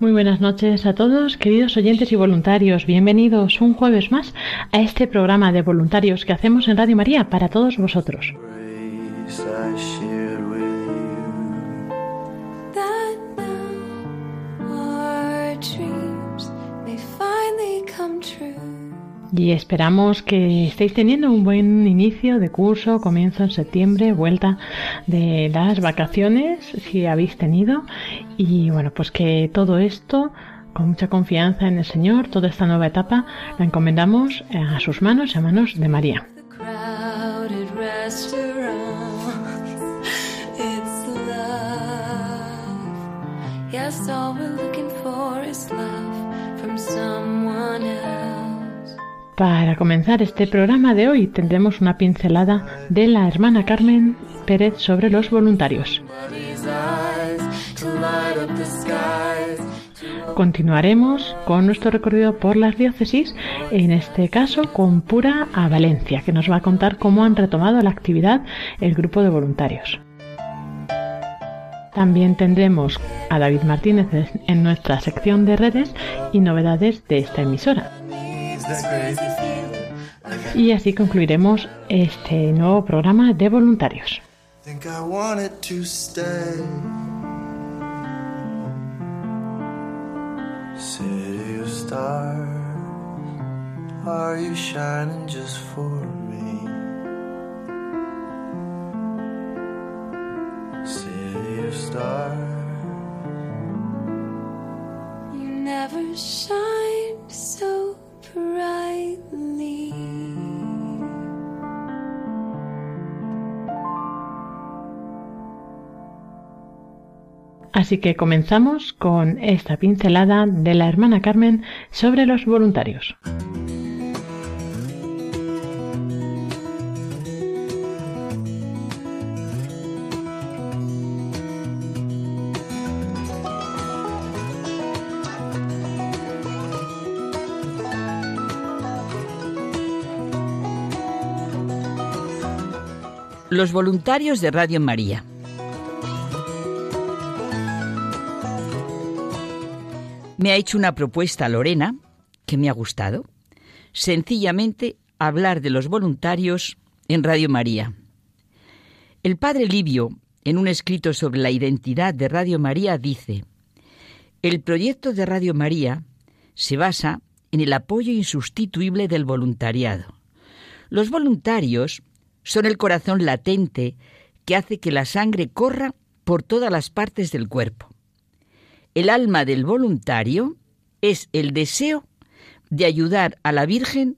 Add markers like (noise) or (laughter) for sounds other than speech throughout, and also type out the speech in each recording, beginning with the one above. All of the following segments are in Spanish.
Muy buenas noches a todos, queridos oyentes y voluntarios. Bienvenidos un jueves más a este programa de voluntarios que hacemos en Radio María para todos vosotros. Y esperamos que estéis teniendo un buen inicio de curso, comienzo en septiembre, vuelta de las vacaciones, si habéis tenido. Y bueno, pues que todo esto, con mucha confianza en el Señor, toda esta nueva etapa, la encomendamos a sus manos a manos de María. Yes. Para comenzar este programa de hoy tendremos una pincelada de la hermana Carmen Pérez sobre los voluntarios. Continuaremos con nuestro recorrido por las diócesis, en este caso con Pura a Valencia, que nos va a contar cómo han retomado la actividad el grupo de voluntarios. También tendremos a David Martínez en nuestra sección de redes y novedades de esta emisora. Y así concluiremos este nuevo programa de voluntarios. Think I wanted to stay. City of stars, are you shining just for me? City of stars, You never shined so Así que comenzamos con esta pincelada de la hermana Carmen sobre los voluntarios. Los voluntarios de Radio María. Me ha hecho una propuesta Lorena que me ha gustado. Sencillamente hablar de los voluntarios en Radio María. El padre Livio, en un escrito sobre la identidad de Radio María, dice, el proyecto de Radio María se basa en el apoyo insustituible del voluntariado. Los voluntarios son el corazón latente que hace que la sangre corra por todas las partes del cuerpo. El alma del voluntario es el deseo de ayudar a la Virgen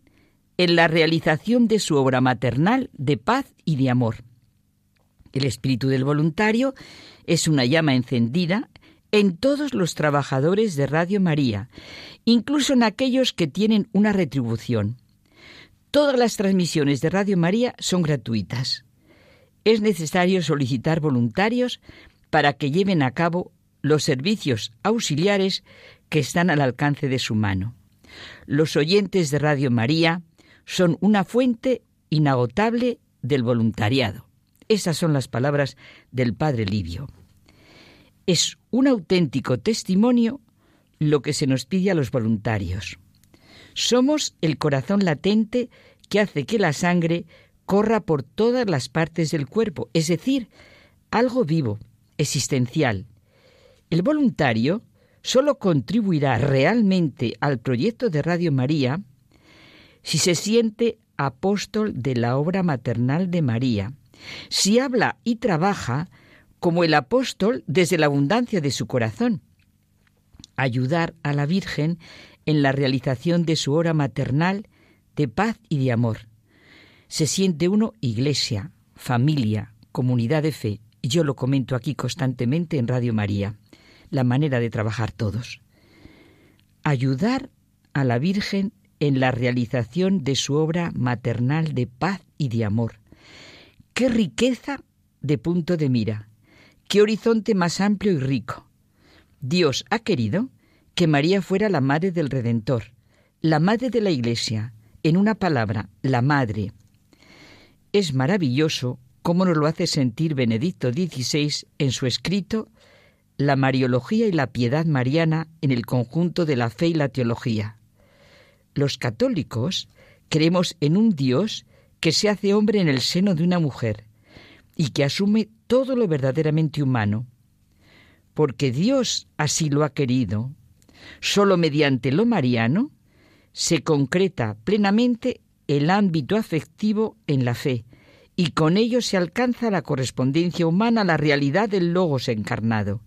en la realización de su obra maternal de paz y de amor. El espíritu del voluntario es una llama encendida en todos los trabajadores de Radio María, incluso en aquellos que tienen una retribución. Todas las transmisiones de Radio María son gratuitas. Es necesario solicitar voluntarios para que lleven a cabo los servicios auxiliares que están al alcance de su mano. Los oyentes de Radio María son una fuente inagotable del voluntariado. Esas son las palabras del padre Livio. Es un auténtico testimonio lo que se nos pide a los voluntarios. Somos el corazón latente que hace que la sangre corra por todas las partes del cuerpo, es decir, algo vivo, existencial. El voluntario solo contribuirá realmente al proyecto de Radio María si se siente apóstol de la obra maternal de María, si habla y trabaja como el apóstol desde la abundancia de su corazón. Ayudar a la Virgen en la realización de su obra maternal de paz y de amor. Se siente uno iglesia, familia, comunidad de fe. Yo lo comento aquí constantemente en Radio María, la manera de trabajar todos. Ayudar a la Virgen en la realización de su obra maternal de paz y de amor. Qué riqueza de punto de mira, qué horizonte más amplio y rico. Dios ha querido que María fuera la madre del Redentor, la madre de la Iglesia, en una palabra, la madre. Es maravilloso cómo nos lo hace sentir Benedicto XVI en su escrito La Mariología y la Piedad Mariana en el conjunto de la fe y la teología. Los católicos creemos en un Dios que se hace hombre en el seno de una mujer y que asume todo lo verdaderamente humano. Porque Dios así lo ha querido, solo mediante lo mariano se concreta plenamente el ámbito afectivo en la fe y con ello se alcanza la correspondencia humana a la realidad del logos encarnado.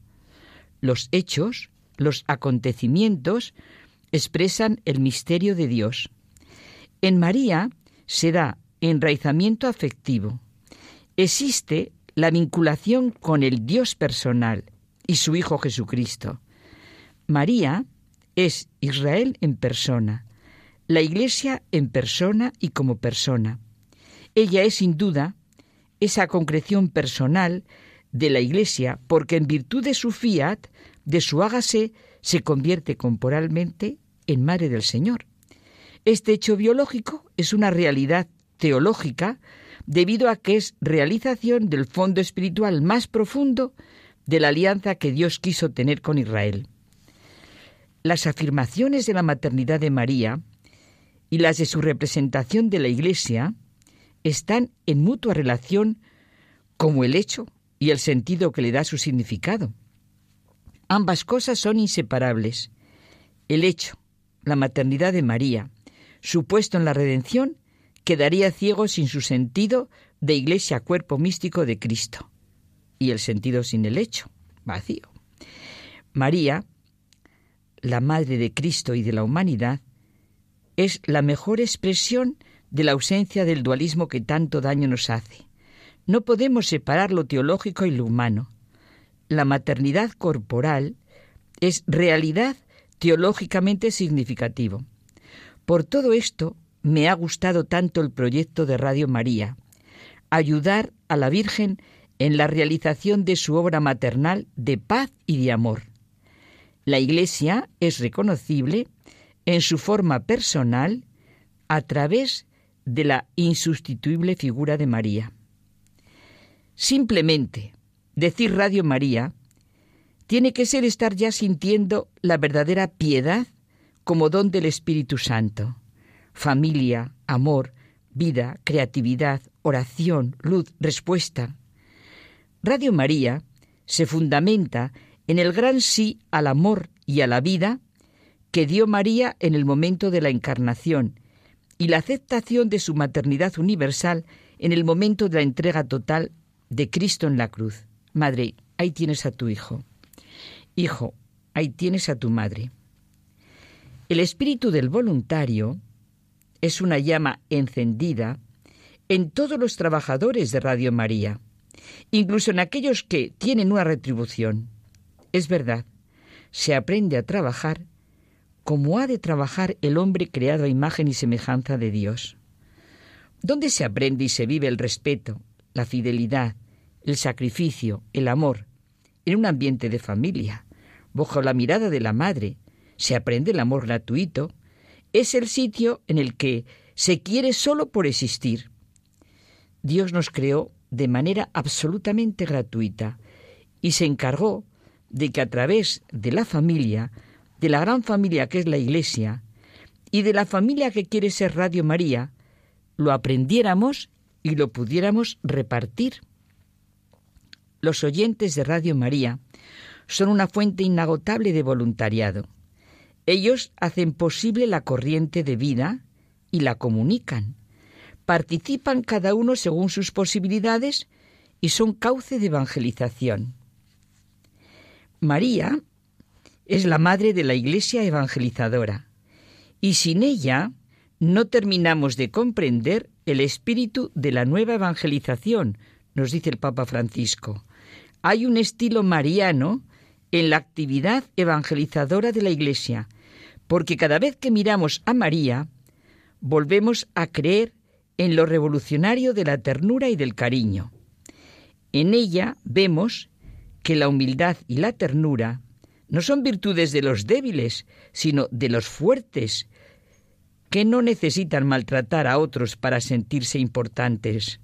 Los hechos, los acontecimientos, expresan el misterio de Dios. En María se da enraizamiento afectivo. Existe la vinculación con el Dios personal y su Hijo Jesucristo. María es Israel en persona, la Iglesia en persona y como persona. Ella es sin duda esa concreción personal de la Iglesia porque en virtud de su fiat, de su hágase, se convierte corporalmente en Madre del Señor. Este hecho biológico es una realidad teológica debido a que es realización del fondo espiritual más profundo de la alianza que Dios quiso tener con Israel. Las afirmaciones de la maternidad de María y las de su representación de la Iglesia están en mutua relación como el hecho y el sentido que le da su significado. Ambas cosas son inseparables. El hecho, la maternidad de María, supuesto en la redención, quedaría ciego sin su sentido de iglesia cuerpo místico de Cristo, y el sentido sin el hecho, vacío. María, la Madre de Cristo y de la humanidad, es la mejor expresión de la ausencia del dualismo que tanto daño nos hace. No podemos separar lo teológico y lo humano. La maternidad corporal es realidad teológicamente significativo. Por todo esto, me ha gustado tanto el proyecto de Radio María, ayudar a la Virgen en la realización de su obra maternal de paz y de amor. La Iglesia es reconocible en su forma personal a través de la insustituible figura de María. Simplemente decir Radio María tiene que ser estar ya sintiendo la verdadera piedad como don del Espíritu Santo. Familia, amor, vida, creatividad, oración, luz, respuesta. Radio María se fundamenta en el gran sí al amor y a la vida que dio María en el momento de la encarnación y la aceptación de su maternidad universal en el momento de la entrega total de Cristo en la cruz. Madre, ahí tienes a tu hijo. Hijo, ahí tienes a tu madre. El espíritu del voluntario es una llama encendida en todos los trabajadores de Radio María, incluso en aquellos que tienen una retribución. Es verdad, se aprende a trabajar como ha de trabajar el hombre creado a imagen y semejanza de Dios. ¿Dónde se aprende y se vive el respeto, la fidelidad, el sacrificio, el amor, en un ambiente de familia, bajo la mirada de la madre, se aprende el amor gratuito, es el sitio en el que se quiere solo por existir. Dios nos creó de manera absolutamente gratuita y se encargó de que a través de la familia, de la gran familia que es la Iglesia, y de la familia que quiere ser Radio María, lo aprendiéramos y lo pudiéramos repartir. Los oyentes de Radio María son una fuente inagotable de voluntariado. Ellos hacen posible la corriente de vida, y la comunican. Participan cada uno según sus posibilidades y son cauce de evangelización. María es la madre de la Iglesia evangelizadora y sin ella no terminamos de comprender el espíritu de la nueva evangelización, nos dice el Papa Francisco. Hay un estilo mariano en la actividad evangelizadora de la Iglesia, porque cada vez que miramos a María, volvemos a creer en lo revolucionario de la ternura y del cariño. En ella vemos que la humildad y la ternura no son virtudes de los débiles, sino de los fuertes, que no necesitan maltratar a otros para sentirse importantes.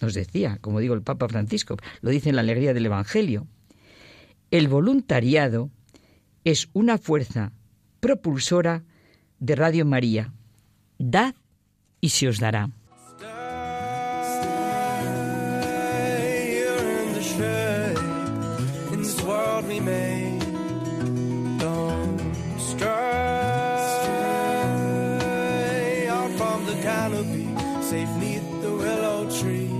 Nos decía, como digo el Papa Francisco, lo dice en la alegría del Evangelio. El voluntariado es una fuerza propulsora de Radio María. Dad y se os dará. Safe neath the willow tree.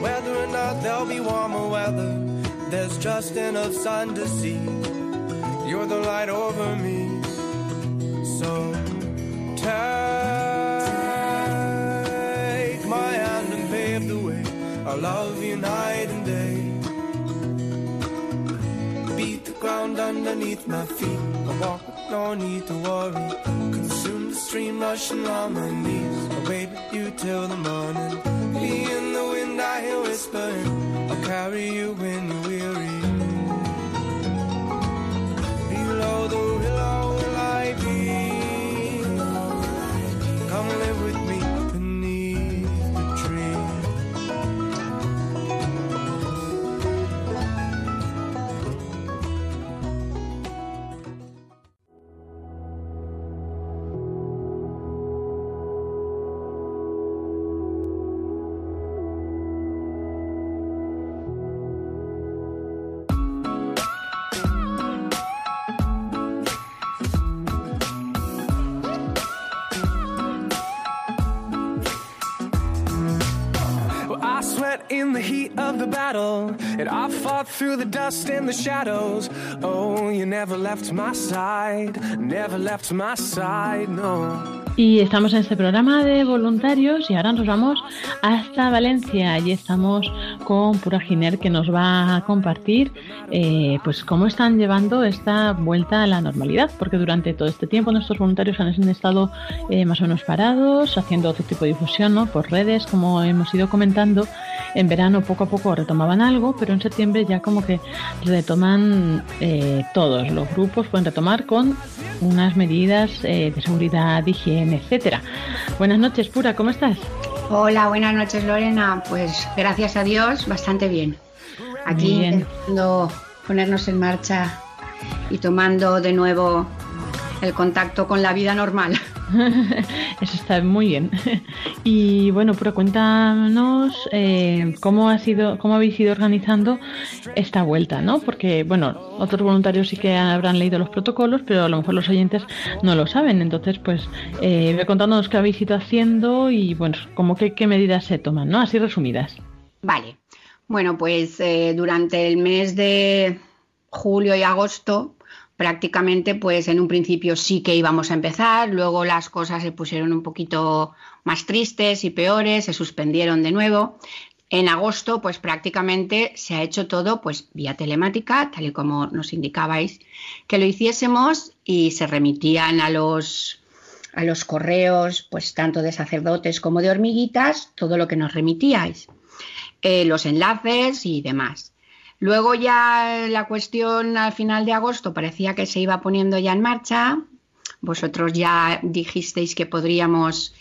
Whether or not there'll be warmer weather, there's just enough sun to see. You're the light over me. So take my hand and pave the way. Love underneath my feet. I walk with no need to worry. Consume the stream rushing on my knees. I'll wait with you till the morning. Me in the wind, I hear whispering. I'll carry you when you're weary. Below the willow will I be. Come live with the battle, and I fought through the dust and the shadows. Oh, you never left my side, never left my side, no. Y estamos en este programa de voluntarios y ahora nos vamos hasta Valencia. Allí estamos con Pura Giner que nos va a compartir eh, pues cómo están llevando esta vuelta a la normalidad, porque durante todo este tiempo nuestros voluntarios han estado eh, más o menos parados, haciendo otro tipo de difusión por redes, como hemos ido comentando. En verano poco a poco retomaban algo, pero en septiembre ya como que retoman eh, todos los grupos, pueden retomar con unas medidas de seguridad, de higiene, etcétera. Buenas noches, Pura, ¿cómo estás? Hola, buenas noches Lorena. Pues gracias a Dios, bastante bien. Aquí Bien. ponernos en marcha y tomando de nuevo el contacto con la vida normal. (laughs) Eso está muy bien. (laughs) Y bueno, Pura, cuéntanos eh, cómo ha sido, cómo habéis ido organizando esta vuelta, ¿no? Porque bueno, otros voluntarios sí que habrán leído los protocolos, pero a lo mejor los oyentes no lo saben. Entonces, pues, eh, ve contándonos qué habéis ido haciendo y bueno, como que qué medidas se toman, ¿no? Así resumidas. Vale. Bueno, pues eh, durante el mes de julio y agosto, prácticamente, pues en un principio sí que íbamos a empezar, luego las cosas se pusieron un poquito más tristes y peores, se suspendieron de nuevo. En agosto, pues prácticamente se ha hecho todo pues vía telemática, tal y como nos indicabais que lo hiciésemos y se remitían a los a los correos, pues tanto de sacerdotes como de hormiguitas, todo lo que nos remitíais, eh, los enlaces y demás. Luego ya la cuestión al final de agosto parecía que se iba poniendo ya en marcha. Vosotros ya dijisteis que podríamos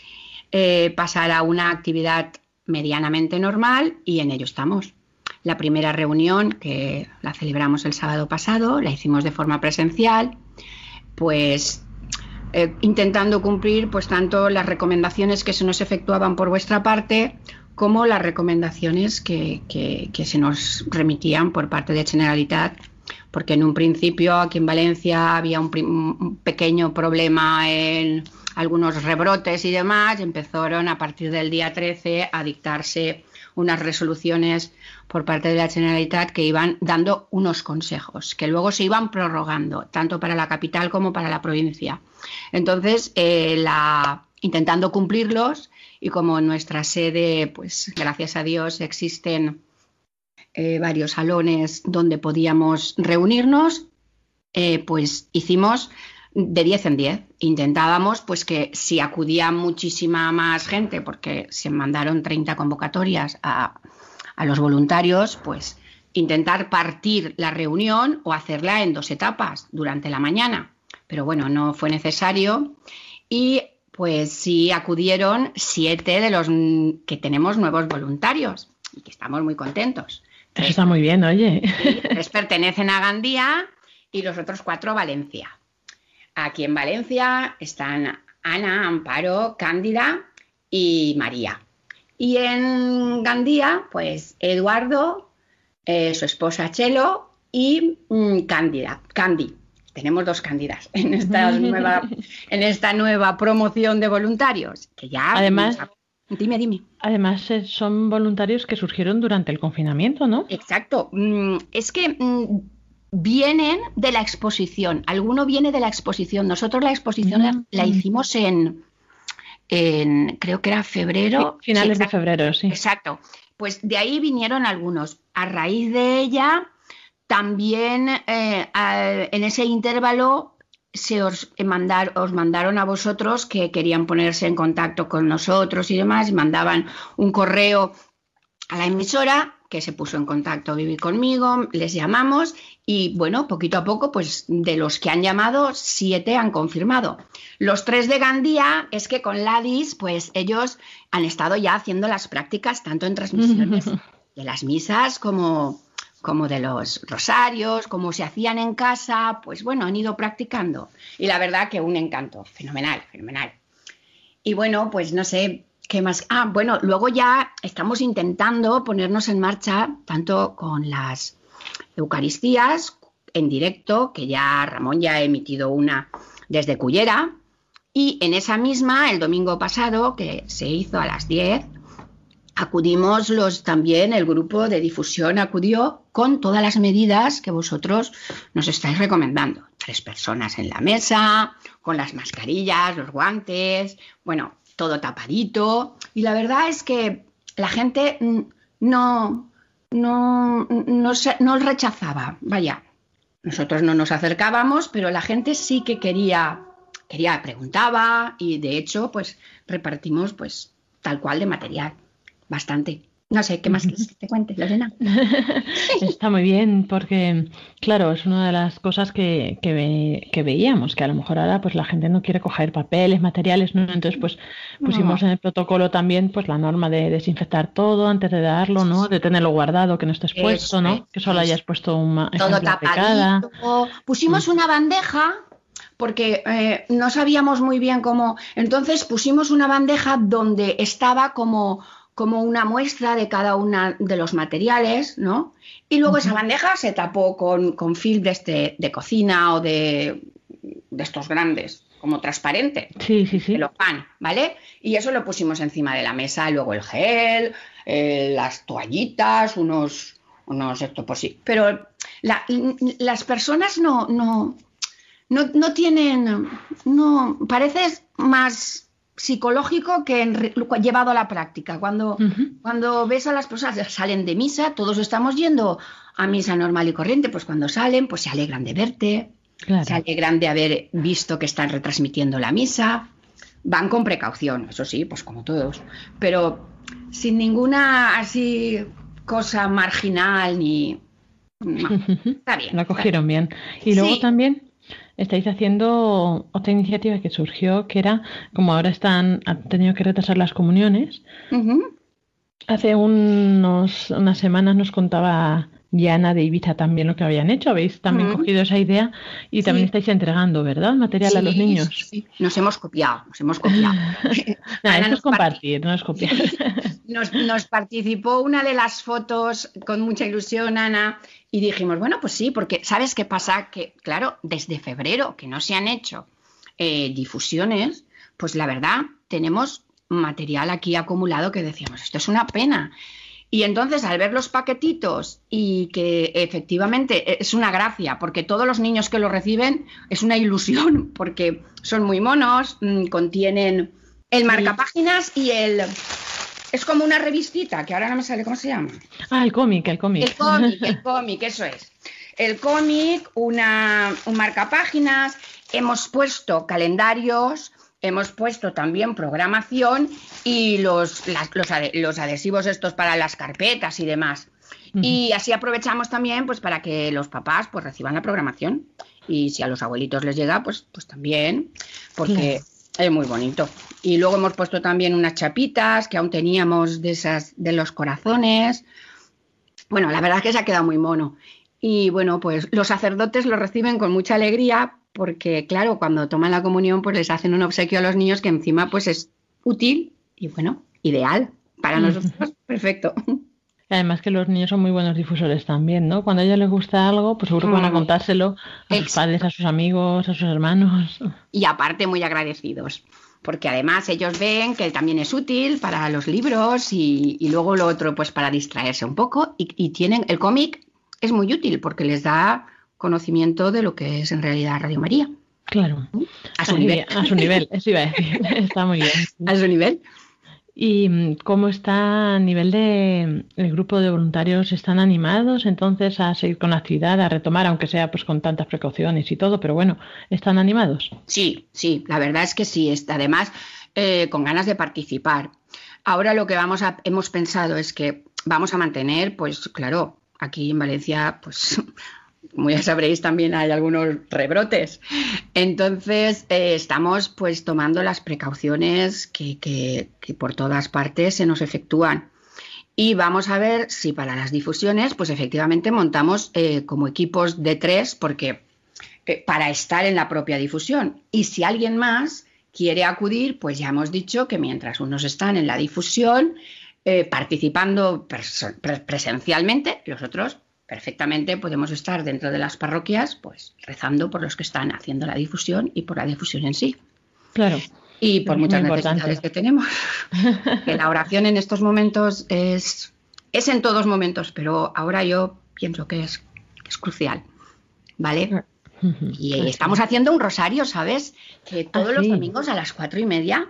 eh, pasar a una actividad medianamente normal y en ello estamos. La primera reunión, que la celebramos el sábado pasado, la hicimos de forma presencial, pues eh, intentando cumplir pues tanto las recomendaciones que se nos efectuaban por vuestra parte como las recomendaciones que, que, se nos remitían por parte de Generalitat porque en un principio aquí en Valencia había un, pequeño problema en algunos rebrotes y demás, empezaron a partir del día 13 a dictarse unas resoluciones por parte de la Generalitat que iban dando unos consejos, que luego se iban prorrogando, tanto para la capital como para la provincia. Entonces, eh, intentando cumplirlos, y como en nuestra sede, pues gracias a Dios, existen eh, varios salones donde podíamos reunirnos, eh, pues hicimos de 10 en 10. Intentábamos pues que si acudía muchísima más gente, porque se mandaron 30 convocatorias a, a los voluntarios, pues intentar partir la reunión o hacerla en dos etapas durante la mañana. Pero bueno, no fue necesario y pues sí acudieron siete de los que tenemos nuevos voluntarios y que estamos muy contentos. Eso está muy bien, oye. Tres pertenecen a Gandía y los otros cuatro a Valencia. Aquí en Valencia están Ana, Amparo, Cándida y María. Y en Gandía, pues Eduardo, eh, su esposa Chelo y mm, Cándida, Candy. Tenemos dos cándidas en esta nueva, (laughs) en esta nueva promoción de voluntarios. Que ya. Además. Dime, dime. Además, eh, son voluntarios que surgieron durante el confinamiento, ¿no? Exacto. Mm, es que mm, vienen de la exposición. Alguno viene de la exposición. Nosotros la exposición la, la hicimos en, en, creo que era febrero. Finales Sí, de febrero, sí. Exacto. Pues de ahí vinieron algunos. A raíz de ella, también eh, a- en ese intervalo se os, eh, mandar- os mandaron a vosotros que querían ponerse en contacto con nosotros y demás, y mandaban un correo a la emisora que se puso en contacto Vivi conmigo, les llamamos y bueno, poquito a poco, pues de los que han llamado, siete han confirmado. Los tres de Gandía es que con Ladis, pues ellos han estado ya haciendo las prácticas tanto en transmisiones (laughs) de las misas como, como de los rosarios, como se hacían en casa, pues bueno, han ido practicando. Y la verdad que un encanto, fenomenal, fenomenal. Y bueno, pues no sé qué más. Ah, bueno, luego ya estamos intentando ponernos en marcha tanto con las Eucaristías en directo, que ya Ramón ya ha emitido una desde Cullera, y en esa misma, el domingo pasado, que se hizo a las 10, acudimos los también, el grupo de difusión acudió con todas las medidas que vosotros nos estáis recomendando. Tres personas en la mesa, con las mascarillas, los guantes, bueno, todo tapadito. Y la verdad es que la gente no, no, no, no rechazaba, vaya. Nosotros no nos acercábamos, pero la gente sí que quería, quería, preguntaba y de hecho, pues repartimos pues tal cual de material, bastante. No sé, ¿qué más quieres que te cuente, Lorena? (laughs) Está muy bien porque, claro, es una de las cosas que, que, ve- que veíamos, que a lo mejor ahora pues la gente no quiere coger papeles, materiales, ¿no? Entonces pues pusimos en el protocolo también pues la norma de desinfectar todo antes de darlo, ¿no? De tenerlo guardado, que no esté expuesto, Eso ¿no? es, Que solo hayas puesto un todo tapadito. Pusimos una bandeja porque eh, no sabíamos muy bien cómo. Entonces pusimos una bandeja donde estaba como, como una muestra de cada uno de los materiales, ¿no? Y luego esa bandeja se tapó con, con film de, este, de cocina o de, de estos grandes, como transparente Sí, sí, sí. de los pan, ¿vale? Y eso lo pusimos encima de la mesa, luego el gel, eh, las toallitas, unos, unos esto por sí. Pero la- las personas no, no, no, no tienen, no, parece más psicológico que en llevado a la práctica. Cuando, cuando ves a las personas salen de misa, todos estamos yendo a misa normal y corriente, pues cuando salen, pues se alegran de verte, Claro. se alegran de haber visto que están retransmitiendo la misa. Van con precaución, eso sí, pues como todos, pero sin ninguna así cosa marginal ni... (laughs) no, está bien. Lo cogieron bien. Y luego Sí. también estáis haciendo otra iniciativa que surgió, que era, como ahora están, han tenido que retrasar las comuniones, hace unos, unas semanas nos contaba Diana de Ibiza también lo que habían hecho. Habéis también cogido esa idea y también Sí. estáis entregando, ¿verdad? Material a los niños. sí. Nos hemos copiado, nos hemos copiado. (laughs) Esto nos es compartir, no es copiar. (laughs) nos, nos participó una de las fotos con mucha ilusión, Ana, y dijimos, bueno, pues sí, porque ¿sabes qué pasa? Que, claro, desde febrero que no se han hecho eh, difusiones, pues la verdad, tenemos material aquí acumulado que decíamos, esto es una pena. Y entonces al ver los paquetitos y que efectivamente es una gracia, porque todos los niños que lo reciben es una ilusión, (laughs) porque son muy monos, mm, contienen el marcapáginas y el... Es como una revistita, que ahora no me sale cómo se llama. Ah, el cómic, el cómic. El cómic, el (laughs) cómic, eso es. El cómic, una, un marcapáginas, hemos puesto calendarios, hemos puesto también programación y los, las- los, los adhesivos estos para las carpetas y demás. Y así aprovechamos también pues para que los papás pues reciban la programación. Y si a los abuelitos les llega, pues, pues también, porque es muy bonito. Y luego hemos puesto también unas chapitas que aún teníamos de esas de los corazones. Bueno, la verdad es que se ha quedado muy mono. Y bueno, pues los sacerdotes lo reciben con mucha alegría porque, claro, cuando toman la comunión, pues les hacen un obsequio a los niños que encima pues es útil y bueno, ideal. Para Ujú. nosotros, (laughs) perfecto. Además que los niños son muy buenos difusores también, ¿no? Cuando a ellos les gusta algo, pues seguro que van a Mm. contárselo a sus padres, a sus amigos, a sus hermanos. Y aparte muy agradecidos, porque además ellos ven que también es útil para los libros y, y luego lo otro pues para distraerse un poco y, y tienen el cómic es muy útil porque les da conocimiento de lo que es en realidad Radio María Claro. a su nivel. A su nivel, eso iba a decir. (laughs) Está muy bien. A su nivel. ¿Y mm, cómo está a nivel de el grupo de voluntarios? ¿Están animados entonces a seguir con la actividad, a retomar, aunque sea pues con tantas precauciones y todo, pero bueno, ¿están animados? Sí, sí, la verdad es que sí, está además eh, con ganas de participar. Ahora lo que vamos a, hemos pensado es que vamos a mantener, pues claro, aquí en Valencia, pues como ya sabréis, también hay algunos rebrotes. Entonces, eh, estamos pues tomando las precauciones que, que- que por todas partes se nos efectúan. Y vamos a ver si para las difusiones, pues efectivamente montamos eh, como equipos de tres, porque eh, para estar en la propia difusión. Y si alguien más quiere acudir, pues ya hemos dicho que mientras unos están en la difusión, participando presencialmente, los otros perfectamente podemos estar dentro de las parroquias, pues rezando por los que están haciendo la difusión y por la difusión en sí. Claro. Y por muchas importante. necesidades que tenemos. (laughs) que la oración en estos momentos es, es en todos momentos, pero ahora yo pienso que es, que es crucial. ¿Vale? Y estamos haciendo un rosario, ¿sabes? Que todos Ah, los sí. domingos a las cuatro y media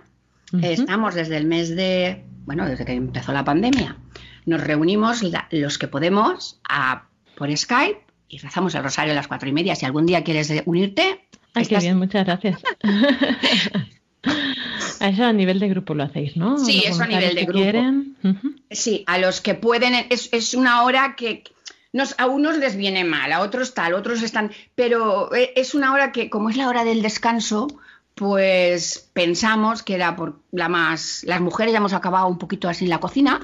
estamos desde el mes de, bueno, desde que empezó la pandemia. Nos reunimos la- los que podemos a- por Skype y rezamos el rosario a las cuatro y media. Si algún día quieres unirte, Ay, qué estás- bien, muchas gracias. A (laughs) eso a nivel de grupo lo hacéis, ¿no? Sí, eso a nivel de grupo. quieren. Sí, a los que pueden, es, es una hora que nos, a unos les viene mal, a otros tal, otros están, pero eh, es una hora que, como es la hora del descanso, pues pensamos que era por la más, las mujeres ya hemos acabado un poquito así en la cocina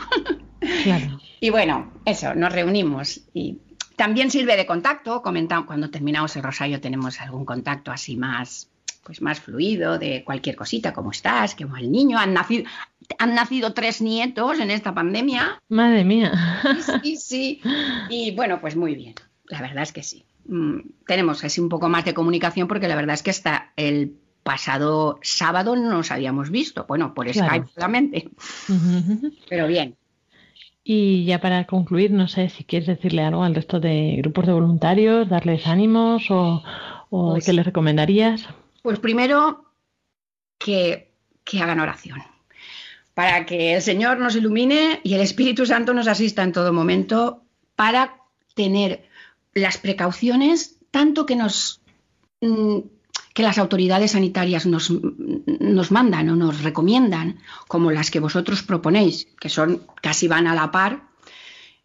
Claro. (laughs) y bueno, eso, nos reunimos y también sirve de contacto, comentamos, cuando terminamos el rosario tenemos algún contacto así más, pues más fluido de cualquier cosita, ¿cómo estás? ¿Cómo va el niño? Han nacido, han nacido tres nietos en esta pandemia. Madre mía. Sí, sí. Y bueno, pues muy bien. La verdad es que sí. Mm, tenemos así un poco más de comunicación porque la verdad es que hasta el pasado sábado no nos habíamos visto. Bueno, por Claro. Skype solamente. Pero bien. Y ya para concluir, no sé si quieres decirle algo al resto de grupos de voluntarios, darles ánimos o, o Pues- qué les recomendarías. Pues primero que, que hagan oración. Para que el Señor nos ilumine y el Espíritu Santo nos asista en todo momento para tener las precauciones tanto que nos mm, que las autoridades sanitarias nos, nos mandan o nos recomiendan, como las que vosotros proponéis, que son casi van a la par,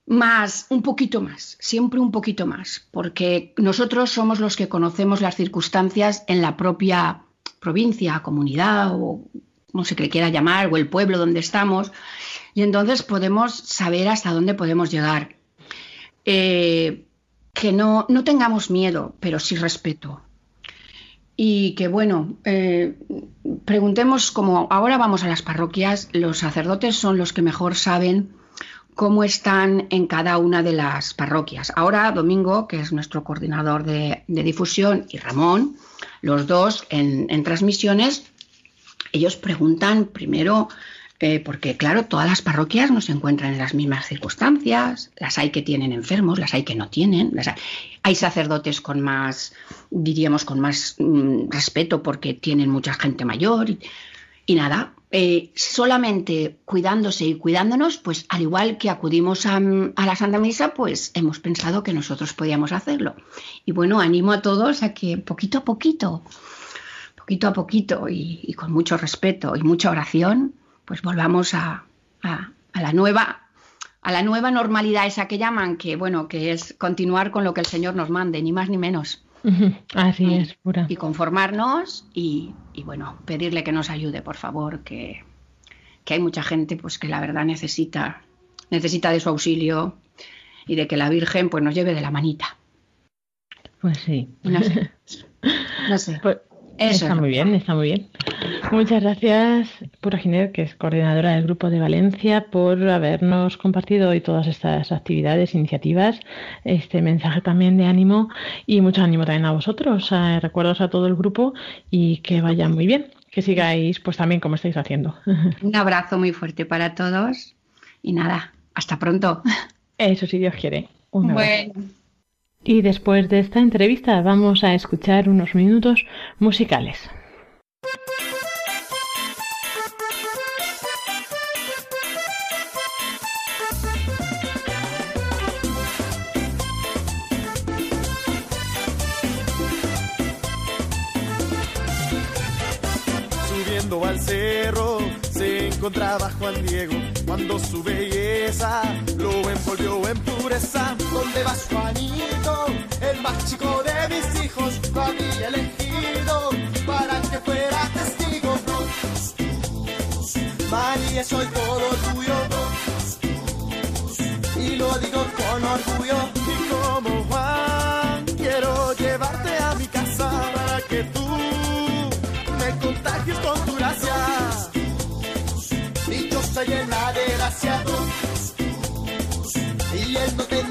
más, un poquito más, siempre un poquito más, porque nosotros somos los que conocemos las circunstancias en la propia provincia, comunidad o no sé qué le quiera llamar, o el pueblo donde estamos, y entonces podemos saber hasta dónde podemos llegar. Eh, que no, no tengamos miedo, pero sí respeto. Y que bueno, eh, preguntemos como ahora vamos a las parroquias, los sacerdotes son los que mejor saben cómo están en cada una de las parroquias. Ahora Domingo, que es nuestro coordinador de, difusión, y Ramón, los dos en, en transmisiones, ellos preguntan primero eh, porque claro, todas las parroquias no se encuentran en las mismas circunstancias, las hay que tienen enfermos, las hay que no tienen, hay, sacerdotes con más, diríamos, con más mm, respeto porque tienen mucha gente mayor y, nada, eh, solamente cuidándose y cuidándonos, pues al igual que acudimos a, la Santa Misa, pues hemos pensado que nosotros podíamos hacerlo. Y bueno, animo a todos a que poquito a poquito, poquito a poquito y con mucho respeto y mucha oración, pues volvamos a, la nueva a la nueva normalidad esa que llaman, que bueno, que es continuar con lo que el Señor nos mande, ni más ni menos. Así es, pura. Y conformarnos y, bueno, pedirle que nos ayude, por favor, que, hay mucha gente pues que la verdad necesita, necesita de su auxilio y de que la Virgen pues nos lleve de la manita. Pues sí. No sé. (laughs) No sé. Pues, está muy bien, está muy bien. Muchas gracias, Pura Giner, que es coordinadora del Grupo de Valencia, por habernos compartido hoy todas estas actividades, iniciativas, este mensaje también de ánimo y mucho ánimo también a vosotros. recuerdos a todo el grupo y que vaya muy bien, que sigáis pues también como estáis haciendo. (laughs) Un abrazo muy fuerte para todos y nada, hasta pronto. Eso si Dios quiere. bueno. Y después de esta entrevista vamos a escuchar unos minutos musicales. Subiendo al cerro se encontraba Juan Diego cuando su belleza lo envolvió en pureza. ¿Dónde vas Juanito? El más chico de mis hijos lo había elegido para que fuera testigo. María, soy todo tuyo. Y lo digo con orgullo. Y como Juan, quiero llevarte a mi casa para que tú me contagies con tu de gracia. Y él no te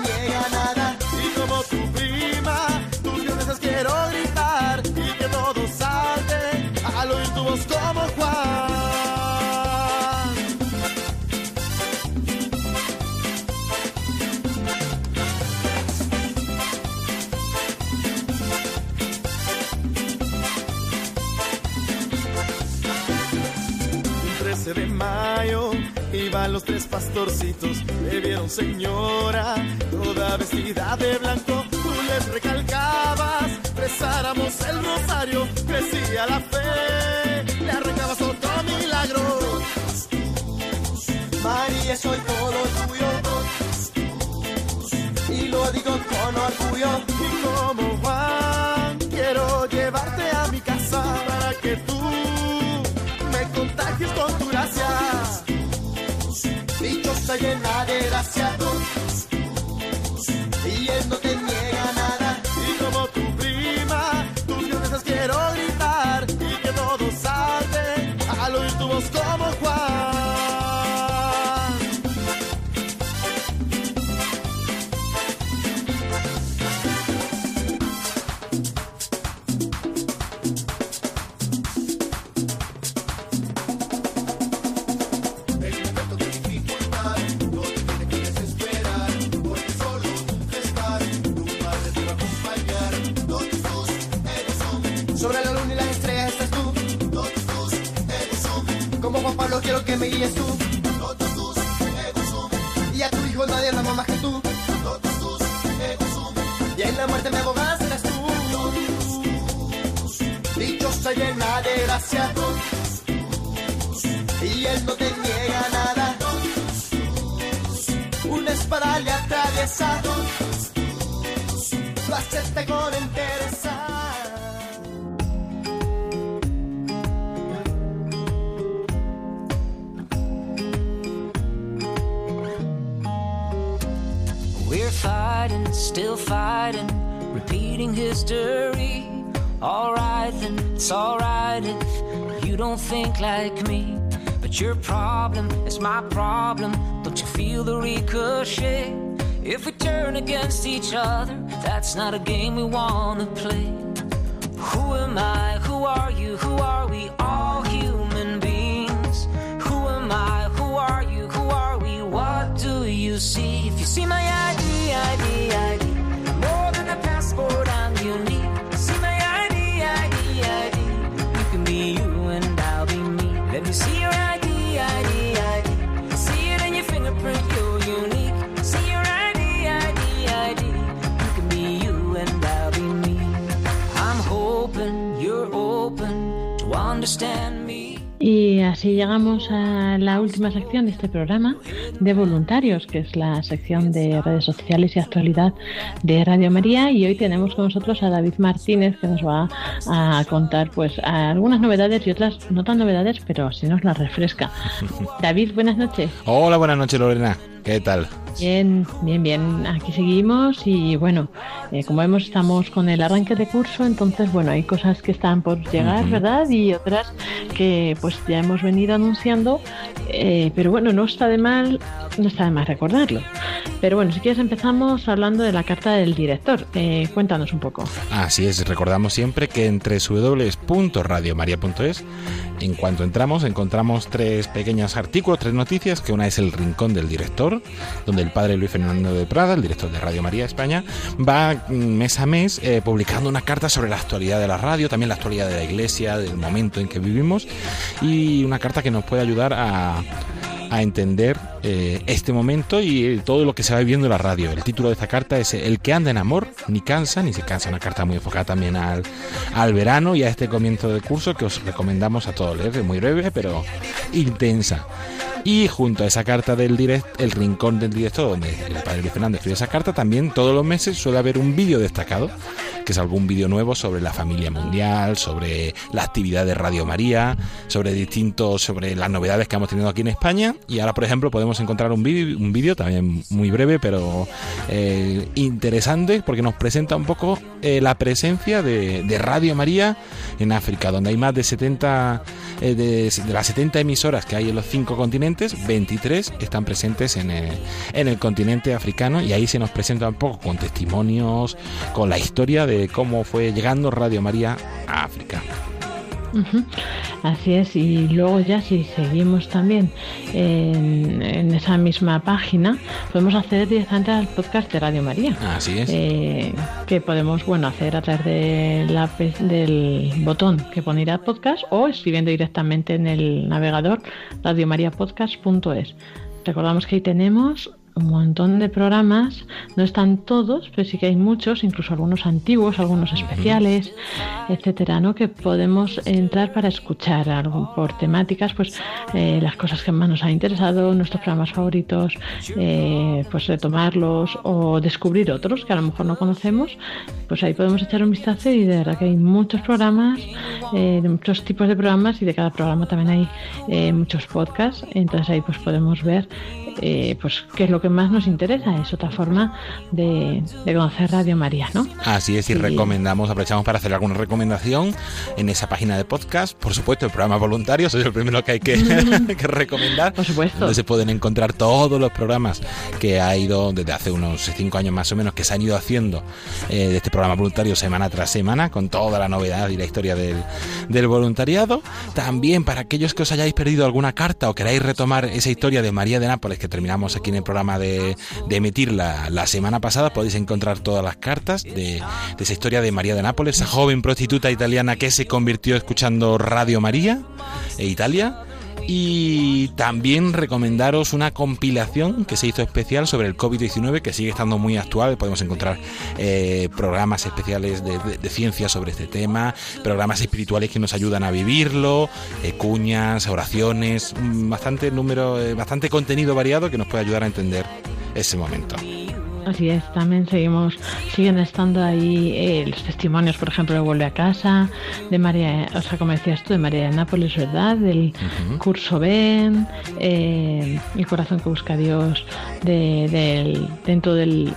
mayo iban los tres pastorcitos, le vieron señora, toda vestida de blanco, tú les recalcabas, rezáramos el rosario, crecía la fe, le arrancabas otro milagro. María, soy todo tuyo, y lo digo con orgullo, y como Juan, quiero llevarte a mi casa para que tú contagios con tu llena de gracia. Lo con. We're fighting, still fighting, repeating history. Alright, then it's alright if you don't think like me. But your problem is my problem. Feel the ricochet? If we turn against each other, that's not a game we wanna play. Who am I? Who are you? Who are we? All human beings. Who am I? Who are you? Who are we? What do you see? If you see my Y así llegamos a la última sección de este programa de voluntarios, que es la sección de redes sociales y actualidad de Radio María. Y hoy tenemos con nosotros a David Martínez, que nos va a contar pues algunas novedades y otras no tan novedades, pero así nos las refresca. (laughs) David, buenas noches. Hola, buenas noches Lorena. ¿Qué tal? Bien, bien, bien. Aquí seguimos y bueno, eh, como vemos estamos con el arranque de curso, entonces bueno, hay cosas que están por llegar, ¿verdad? Y otras que pues ya hemos venido anunciando, eh, pero bueno, no está de mal, no está de más recordarlo. Pero bueno, si quieres empezamos hablando de la carta del director. Eh, cuéntanos un poco. Así es, recordamos siempre que en www.radiomaria.es, en cuanto entramos, encontramos tres pequeños artículos, tres noticias, que una es el rincón del director, donde el padre Luis Fernando de Prada, el director de Radio María España, va mm, mes a mes eh, publicando una carta sobre la actualidad de la radio, también la actualidad de la iglesia, del momento en que vivimos, y una carta que nos puede ayudar a a entender eh, este momento y todo lo que se va viviendo en la radio. El título de esta carta es El que anda en amor, ni cansa, ni se cansa. Una carta muy enfocada también al, al verano y a este comienzo de curso que os recomendamos a todos leer. Es muy breve, pero intensa. Y junto a esa carta del direct, el rincón del director, donde el padre Luis Fernández escribe esa carta, también todos los meses suele haber un vídeo destacado, que es algún vídeo nuevo sobre la familia mundial, sobre la actividad de Radio María, sobre distintos, sobre las novedades que hemos tenido aquí en España. Y ahora, por ejemplo, podemos encontrar un vídeo, un vídeo también muy breve, pero eh, interesante, porque nos presenta un poco eh, la presencia de, de, Radio María en África, donde hay más de 70, eh, de, de las 70 emisoras que hay en los cinco continentes 23 están presentes en el, en el, continente africano y ahí se nos presenta un poco con testimonios, con la historia de cómo fue llegando Radio María a África. Uh -huh. Así es, y luego ya si seguimos también en, en, esa misma página, podemos acceder directamente al podcast de Radio María. Así es. Eh, que podemos bueno hacer a través de la, del botón que pone ir a podcast o escribiendo directamente en el navegador radiomariapodcast.es. Recordamos que ahí tenemos un montón de programas, no están todos, pero sí que hay muchos, incluso algunos antiguos, algunos especiales, uh -huh. etcétera, ¿no? Que podemos entrar para escuchar algo por temáticas, pues eh, las cosas que más nos han interesado, nuestros programas favoritos, eh, pues retomarlos o descubrir otros que a lo mejor no conocemos, pues ahí podemos echar un vistazo y de verdad que hay muchos programas, eh, de muchos tipos de programas y de cada programa también hay muchos podcasts, entonces ahí pues podemos ver eh, pues qué es lo que más nos interesa, es otra forma de, de conocer Radio María, ¿no? Así es, y, y recomendamos, aprovechamos para hacer alguna recomendación en esa página de podcast, por supuesto, el programa voluntario, soy el primero que hay que, (laughs) que recomendar, por supuesto. donde se pueden encontrar todos los programas que ha ido desde hace unos cinco años más o menos, que se han ido haciendo eh, de este programa voluntario semana tras semana, con toda la novedad y la historia del, del voluntariado. También para aquellos que os hayáis perdido alguna carta o queráis retomar esa historia de María de Nápoles que terminamos aquí en el programa de, emitir la, la, semana pasada, podéis encontrar todas las cartas de, de, esa historia de María de Nápoles, esa joven prostituta italiana que se convirtió escuchando Radio María e Italia. Y también recomendaros una compilación que se hizo especial sobre el COVID-19 que sigue estando muy actual. Podemos encontrar eh, programas especiales de, ciencia sobre este tema, programas espirituales que nos ayudan a vivirlo, eh, cuñas, oraciones, bastante número, eh, bastante contenido variado que nos puede ayudar a entender ese momento. Así es, también seguimos, siguen estando ahí eh, los testimonios, por ejemplo, de Vuelve a Casa, de María, o sea, como decías tú, de María de Nápoles, ¿verdad? Del uh -huh. curso Ben, eh, El corazón que busca Dios, de, del, dentro del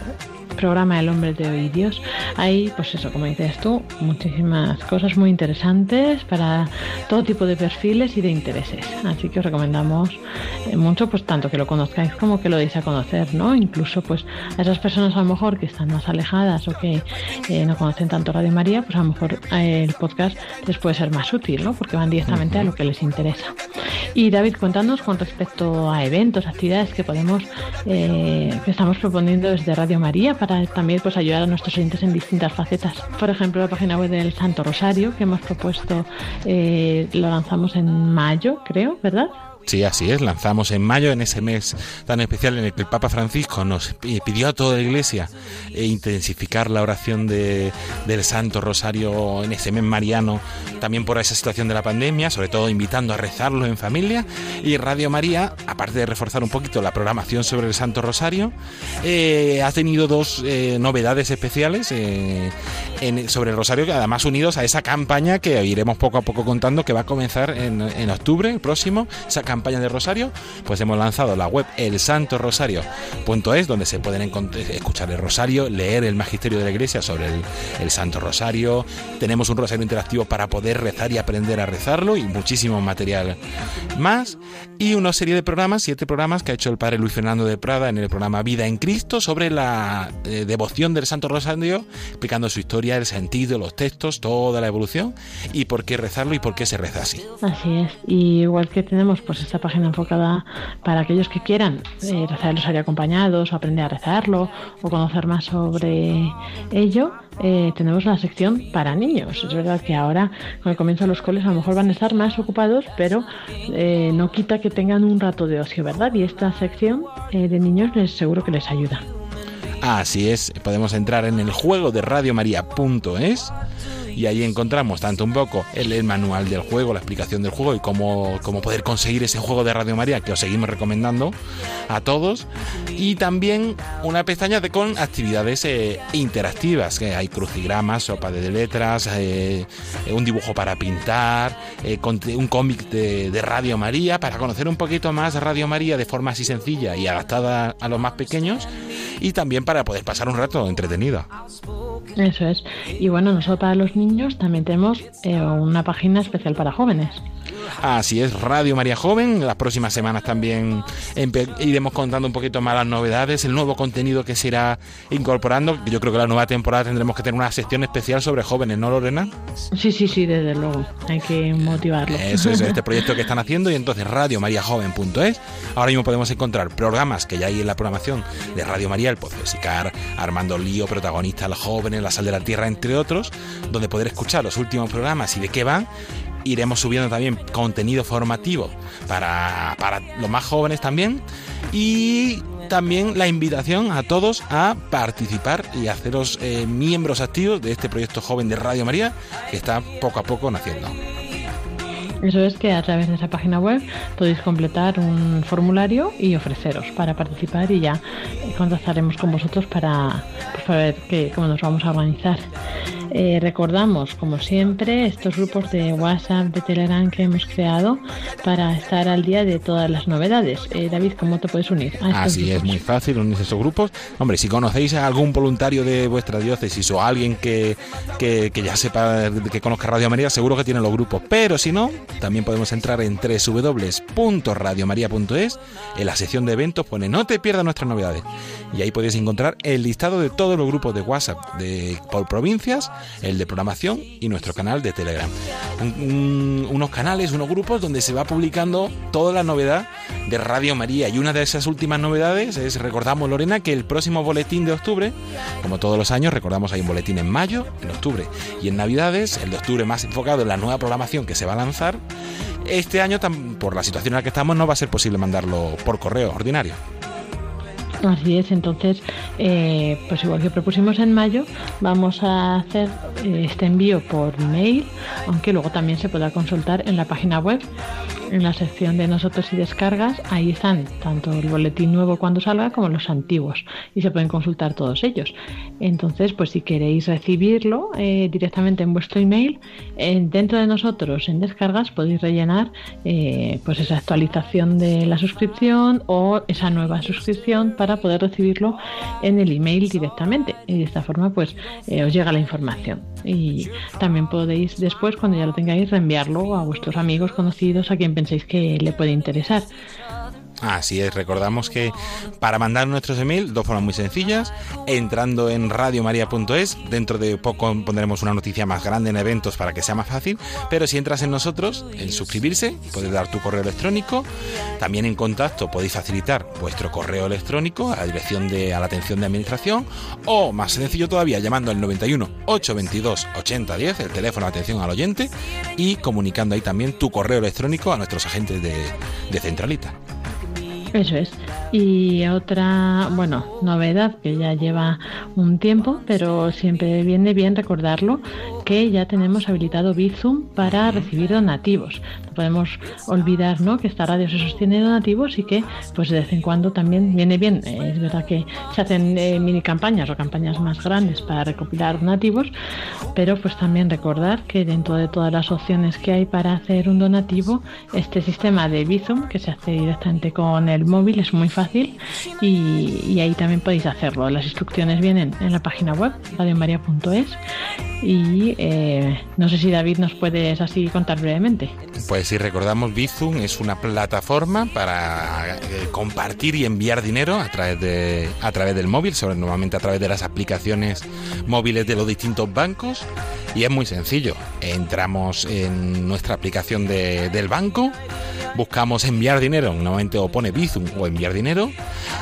programa El hombre de hoy Dios, hay, pues eso, como dices tú, muchísimas cosas muy interesantes para todo tipo de perfiles y de intereses. Así que os recomendamos eh, mucho, pues tanto que lo conozcáis como que lo deis a conocer, ¿no? Incluso, pues a esas personas a lo mejor que están más alejadas o que eh, no conocen tanto Radio María, pues a lo mejor eh, el podcast les puede ser más útil, ¿no? Porque van directamente a lo que les interesa. Y David, cuéntanos con respecto a eventos, actividades que podemos, que estamos proponiendo desde Radio María para también pues ayudar a nuestros oyentes en distintas facetas. Por ejemplo, la página web del Santo Rosario que hemos propuesto, eh, lo lanzamos en mayo, creo, ¿verdad? Sí, así es. Lanzamos en mayo, en ese mes tan especial en el que el Papa Francisco nos pidió a toda la Iglesia eh, intensificar la oración de, del Santo Rosario en ese mes mariano, también por esa situación de la pandemia, sobre todo invitando a rezarlo en familia. Y Radio María, aparte de reforzar un poquito la programación sobre el Santo Rosario, eh, ha tenido dos eh, novedades especiales sobre el Rosario, que además unidos a esa campaña que iremos poco a poco contando que va a comenzar en, octubre, el próximo. Esa de Rosario, pues hemos lanzado la web elsantorosario.es, donde se pueden escuchar el Rosario, leer el magisterio de la Iglesia sobre el, Santo Rosario. Tenemos un Rosario interactivo para poder rezar y aprender a rezarlo y muchísimo material más. Y una serie de programas, siete programas que ha hecho el padre Luis Fernando de Prada en el programa Vida en Cristo sobre la eh, devoción del Santo Rosario, explicando su historia, el sentido, los textos, toda la evolución y por qué rezarlo y por qué se reza así. Así es. Y igual que tenemos pues esta página enfocada para aquellos que quieran eh, rezar el rosario acompañados o aprender a rezarlo o conocer más sobre ello. Eh, tenemos la sección para niños. Es verdad que ahora, con el comienzo de los coles, a lo mejor van a estar más ocupados, pero eh, no quita que tengan un rato de ocio, ¿verdad? Y esta sección de niños les seguro que les ayuda. Así es, podemos entrar en el juego de radiomaria.es y ahí encontramos tanto un poco el, manual del juego, la explicación del juego y cómo, cómo poder conseguir ese juego de Radio María que os seguimos recomendando a todos y también una pestaña de, con actividades eh, interactivas, que hay crucigramas, sopa de letras, eh, un dibujo para pintar, eh, un cómic de, de Radio María para conocer un poquito más Radio María de forma así sencilla y adaptada a los más pequeños y también para poder pasar un rato entretenido. Eso es. Y bueno, nosotros para los niños también tenemos eh, una página especial para jóvenes. Así es, Radio María Joven. Las próximas semanas también iremos contando un poquito más las novedades, el nuevo contenido que se irá incorporando. Yo creo que la nueva temporada tendremos que tener una sección especial sobre jóvenes, ¿no, Lorena? Sí, sí, sí, desde luego. Hay que motivarlo. Eso es este (laughs) proyecto que están haciendo y entonces radiomariajoven.es. Ahora mismo podemos encontrar programas que ya hay en la programación de Radio María, el Sicar, Armando Lío, protagonista, los jóvenes, La Sal de la Tierra, entre otros, donde poder escuchar los últimos programas y de qué van iremos subiendo también contenido formativo para, los más jóvenes también y también la invitación a todos a participar y haceros eh, miembros activos de este proyecto joven de Radio María que está poco a poco naciendo. Eso es que a través de esa página web podéis completar un formulario y ofreceros para participar y ya contactaremos con vosotros para, pues, ver cómo nos vamos a organizar. Eh, recordamos, como siempre, estos grupos de WhatsApp, de Telegram que hemos creado para estar al día de todas las novedades. Eh, David, ¿cómo te puedes unir? A Así es, muy fácil unirse a esos grupos. Hombre, si conocéis a algún voluntario de vuestra diócesis o alguien que, que, ya sepa, que conozca Radio María, seguro que tiene los grupos. Pero si no, también podemos entrar en www.radiomaria.es. En la sección de eventos pone No te pierdas nuestras novedades. Y ahí podéis encontrar el listado de todos los grupos de WhatsApp de, por provincias el de programación y nuestro canal de Telegram. unos canales, unos grupos donde se va publicando toda la novedad de Radio María. Y una de esas últimas novedades es, recordamos Lorena, que el próximo boletín de octubre, como todos los años, recordamos hay un boletín en mayo, en octubre y en Navidades, el de octubre más enfocado en la nueva programación que se va a lanzar. Este año, por la situación en la que estamos, no va a ser posible mandarlo por correo ordinario. Así es, entonces, eh, pues igual que propusimos en mayo, vamos a hacer eh, este envío por mail, aunque luego también se pueda consultar en la página web en la sección de nosotros y descargas, ahí están tanto el boletín nuevo cuando salga como los antiguos y se pueden consultar todos ellos. Entonces, pues si queréis recibirlo eh, directamente en vuestro email, dentro de nosotros en descargas podéis rellenar pues esa actualización de la suscripción o esa nueva suscripción para poder recibirlo en el email directamente. Y de esta forma, pues os llega la información. Y también podéis después, cuando ya lo tengáis, reenviarlo a vuestros amigos, conocidos, a quien penséis que le puede interesar. Así es, recordamos que para mandar nuestros emails, dos formas muy sencillas, entrando en radiomaria.es, dentro de poco pondremos una noticia más grande en eventos para que sea más fácil, pero si entras en nosotros, en suscribirse, puedes dar tu correo electrónico, también en contacto podéis facilitar vuestro correo electrónico a la dirección de a la atención de administración o más sencillo todavía llamando al 91 822 8010, el teléfono de atención al oyente y comunicando ahí también tu correo electrónico a nuestros agentes de Centralita. Eso es. Y otra, bueno, novedad que ya lleva un tiempo, pero siempre viene bien recordarlo, que ya tenemos habilitado Bizum para recibir donativos. Podemos olvidar ¿no? que esta radio se sostiene donativos y que pues de vez en cuando también viene bien. Eh, es verdad que se hacen eh, mini campañas o campañas más grandes para recopilar donativos, pero pues también recordar que dentro de todas las opciones que hay para hacer un donativo, este sistema de Bizum, que se hace directamente con el móvil, es muy fácil y, ahí también podéis hacerlo. Las instrucciones vienen en la página web radiomaria.es y eh, no sé si David nos puedes así contar brevemente. Pues si recordamos, Bizum es una plataforma para eh, compartir y enviar dinero a través, de, a través del móvil, sobre, normalmente a través de las aplicaciones móviles de los distintos bancos. Y es muy sencillo. Entramos en nuestra aplicación de, del banco, buscamos enviar dinero, normalmente o pone Bizum o enviar dinero,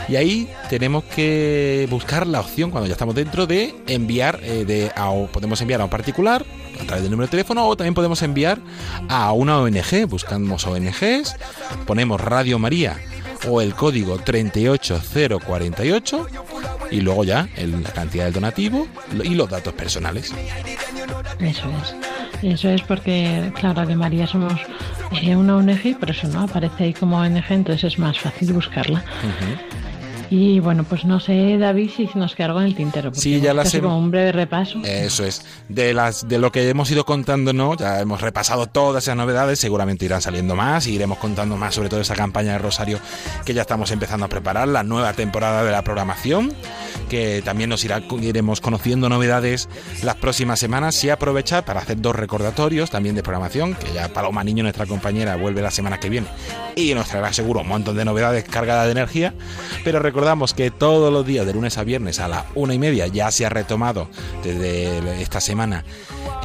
y ahí tenemos que buscar la opción cuando ya estamos dentro de enviar, eh, de, podemos enviar a un particular a través del número de teléfono o también podemos enviar a una ONG. Buscamos ONGs, ponemos Radio María o el código 38048 y luego ya la cantidad del donativo y los datos personales. Eso es. Eso es porque, claro, Radio María somos eh, una ONG, pero eso no aparece ahí como ONG, entonces es más fácil buscarla. Y bueno, pues no sé, David, si nos queda algo en el tintero. Sí, ya las como un breve repaso. Eso es. De las de lo que hemos ido contando, ¿no? Ya hemos repasado todas esas novedades, seguramente irán saliendo más y iremos contando más sobre todo esa campaña de Rosario que ya estamos empezando a preparar, la nueva temporada de la programación, que también nos irá, iremos conociendo novedades las próximas semanas. Y aprovechar para hacer dos recordatorios también de programación, que ya Paloma Niño, nuestra compañera, vuelve la semana que viene y nos traerá seguro un montón de novedades cargadas de energía, pero recordamos que todos los días de lunes a viernes a la una y media ya se ha retomado desde esta semana,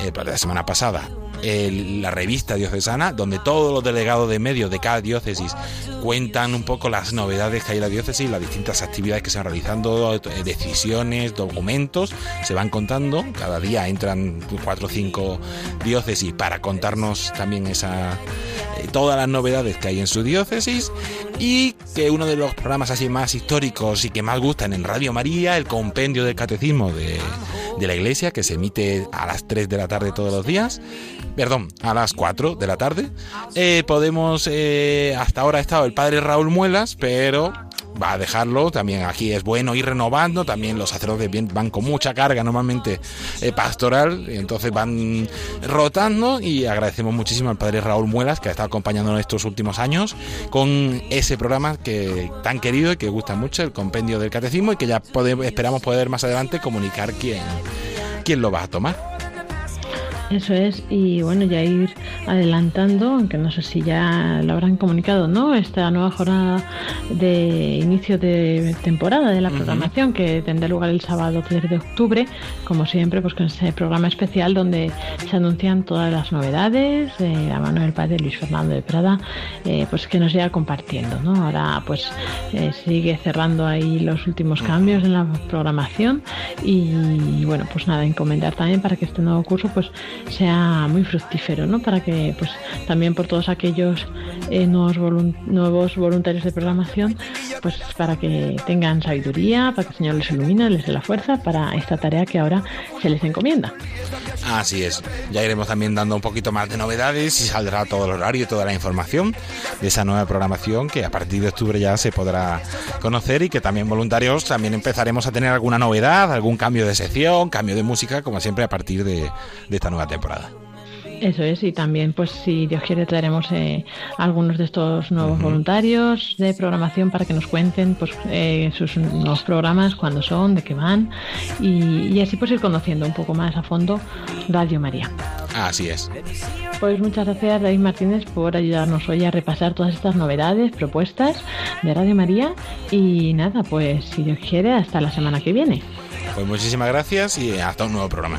eh, la semana pasada, la revista diocesana, donde todos los delegados de medios de cada diócesis cuentan un poco las novedades que hay en la diócesis, las distintas actividades que se van realizando, eh, decisiones, documentos, se van contando. Cada día entran cuatro o cinco diócesis para contarnos también esa, eh, todas las novedades que hay en su diócesis y que uno de los programas así más históricos y que más gustan en Radio María, el compendio del catecismo de, la iglesia que se emite a las 3 de la tarde todos los días, perdón, a las 4 de la tarde. Eh, podemos, eh, hasta ahora ha estado el padre Raúl Muelas, pero va a dejarlo. También aquí es bueno ir renovando. También los sacerdotes van con mucha carga normalmente eh, pastoral. Entonces van rotando. Y agradecemos muchísimo al padre Raúl Muelas que ha estado acompañándonos estos últimos años con ese programa que tan querido y que gusta mucho, el compendio del catecismo. Y que ya podemos, esperamos poder más adelante comunicar quién, quién lo va a tomar. Eso es, y bueno, ya ir adelantando, aunque no sé si ya lo habrán comunicado, ¿no? Esta nueva jornada de inicio de temporada de la programación que tendrá lugar el sábado 3 de octubre, como siempre, pues con ese programa especial donde se anuncian todas las novedades, eh, a mano del padre Luis Fernando de Prada, eh, pues que nos siga compartiendo, ¿no? Ahora pues eh, sigue cerrando ahí los últimos cambios en la programación y bueno, pues nada, encomendar también para que este nuevo curso pues sea muy fructífero, ¿no? Para que, pues, también por todos aquellos eh, nuevos, nuevos voluntarios de programación, pues, para que tengan sabiduría, para que el Señor les ilumine, les dé la fuerza para esta tarea que ahora se les encomienda. Así es. Ya iremos también dando un poquito más de novedades y saldrá todo el horario toda la información de esa nueva programación que a partir de octubre ya se podrá conocer y que también voluntarios también empezaremos a tener alguna novedad, algún cambio de sección, cambio de música, como siempre a partir de, esta nueva temporada. Eso es, y también, pues si Dios quiere, traeremos eh, algunos de estos nuevos voluntarios de programación para que nos cuenten pues, eh, sus nuevos programas, cuándo son, de qué van, y, y, así pues ir conociendo un poco más a fondo Radio María. Así es. Pues muchas gracias David Martínez por ayudarnos hoy a repasar todas estas novedades, propuestas de Radio María y nada, pues si Dios quiere, hasta la semana que viene. Pues muchísimas gracias y hasta un nuevo programa.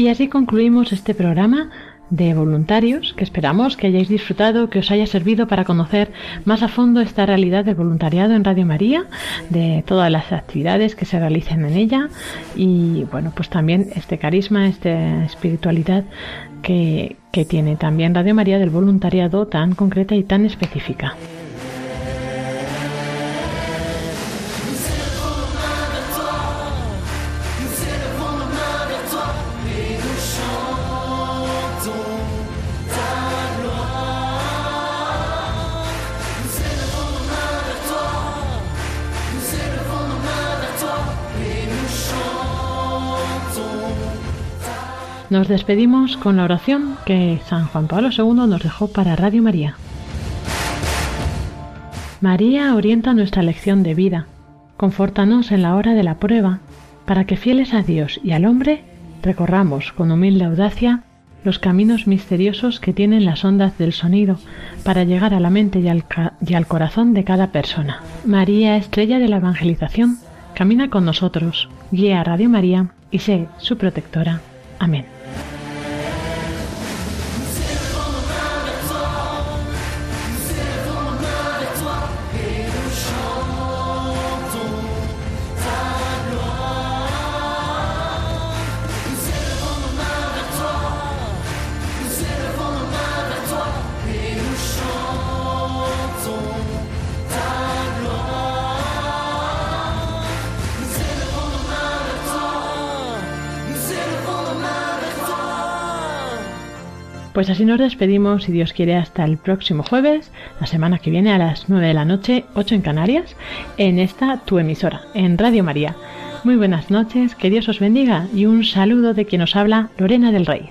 Y así concluimos este programa de voluntarios que esperamos que hayáis disfrutado, que os haya servido para conocer más a fondo esta realidad del voluntariado en Radio María, de todas las actividades que se realicen en ella y bueno, pues también este carisma, esta espiritualidad que, que tiene también Radio María del voluntariado tan concreta y tan específica. Nos despedimos con la oración que San Juan Pablo II nos dejó para Radio María. María orienta nuestra lección de vida, confórtanos en la hora de la prueba, para que fieles a Dios y al hombre recorramos con humilde audacia los caminos misteriosos que tienen las ondas del sonido para llegar a la mente y al, y al corazón de cada persona. María, estrella de la evangelización, camina con nosotros, guía a Radio María y sé su protectora. Amén. Pues así nos despedimos, si Dios quiere, hasta el próximo jueves, la semana que viene a las 9 de la noche, 8 en Canarias, en esta tu emisora, en Radio María. Muy buenas noches, que Dios os bendiga y un saludo de quien os habla, Lorena del Rey.